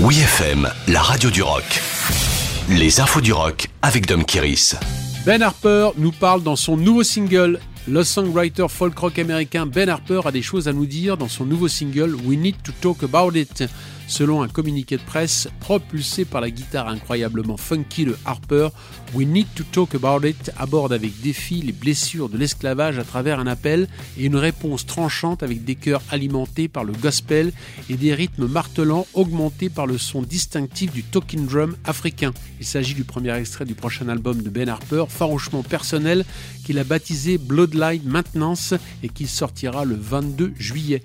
Oui FM, la radio du rock. Les infos du rock avec Dom Kiris. Ben Harper nous parle dans son nouveau single. Le songwriter folk rock américain Ben Harper a des choses à nous dire dans son nouveau single We Need to Talk About It. Selon un communiqué de presse propulsé par la guitare incroyablement funky de Harper, We Need to Talk About It aborde avec défi les blessures de l'esclavage à travers un appel et une réponse tranchante avec des chœurs alimentés par le gospel et des rythmes martelants augmentés par le son distinctif du talking drum africain. Il s'agit du premier extrait du prochain album de Ben Harper, farouchement personnel, qu'il a baptisé Bloodline Maintenance et qui sortira le 22 juillet.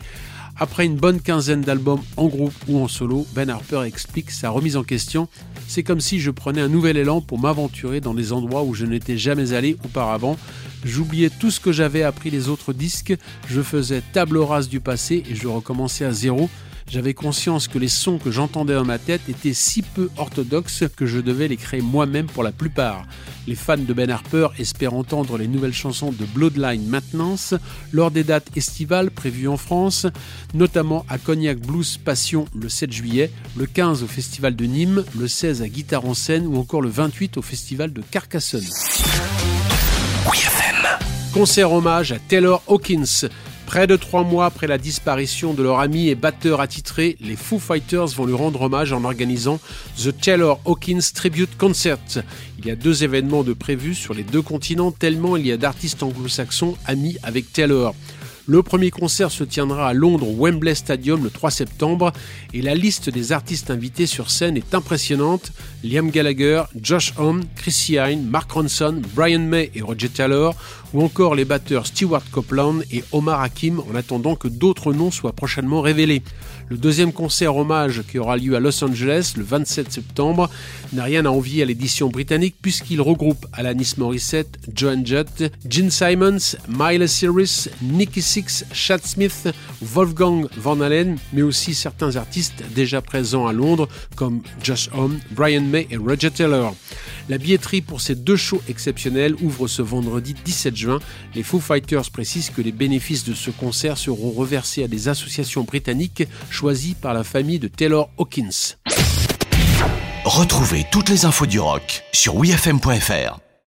Après une bonne quinzaine d'albums en groupe ou en solo, Ben Harper explique sa remise en question. C'est comme si je prenais un nouvel élan pour m'aventurer dans des endroits où je n'étais jamais allé auparavant. J'oubliais tout ce que j'avais appris les autres disques, je faisais table rase du passé et je recommençais à zéro. J'avais conscience que les sons que j'entendais dans ma tête étaient si peu orthodoxes que je devais les créer moi-même pour la plupart. Les fans de Ben Harper espèrent entendre les nouvelles chansons de Bloodline Maintenance lors des dates estivales prévues en France, notamment à Cognac Blues Passion le 7 juillet, le 15 au Festival de Nîmes, le 16 à Guitare en scène ou encore le 28 au Festival de Carcassonne. Concert hommage à Taylor Hawkins. Près de trois mois après la disparition de leur ami et batteur attitré, les Foo Fighters vont lui rendre hommage en organisant The Taylor Hawkins Tribute Concert. Il y a deux événements de prévus sur les deux continents tellement il y a d'artistes anglo-saxons amis avec Taylor. Le premier concert se tiendra à Londres au Wembley Stadium le 3 septembre et la liste des artistes invités sur scène est impressionnante. Liam Gallagher, Josh Homme, Chrissy Hine, Mark Ronson, Brian May et Roger Taylor ou encore les batteurs Stewart Copeland et Omar Hakim en attendant que d'autres noms soient prochainement révélés. Le deuxième concert hommage qui aura lieu à Los Angeles le 27 septembre n'a rien à envier à l'édition britannique puisqu'il regroupe Alanis Morissette, Joan Jett, Gene Simons, Miley Cyrus, Nicky Six, Chad Smith, Wolfgang Van Halen, mais aussi certains artistes déjà présents à Londres comme Josh Homme, Brian May et Roger Taylor. La billetterie pour ces deux shows exceptionnels ouvre ce vendredi 17 juin. Les Foo Fighters précisent que les bénéfices de ce concert seront reversés à des associations britanniques choisies par la famille de Taylor Hawkins. Retrouvez toutes les infos du rock sur wfm.fr.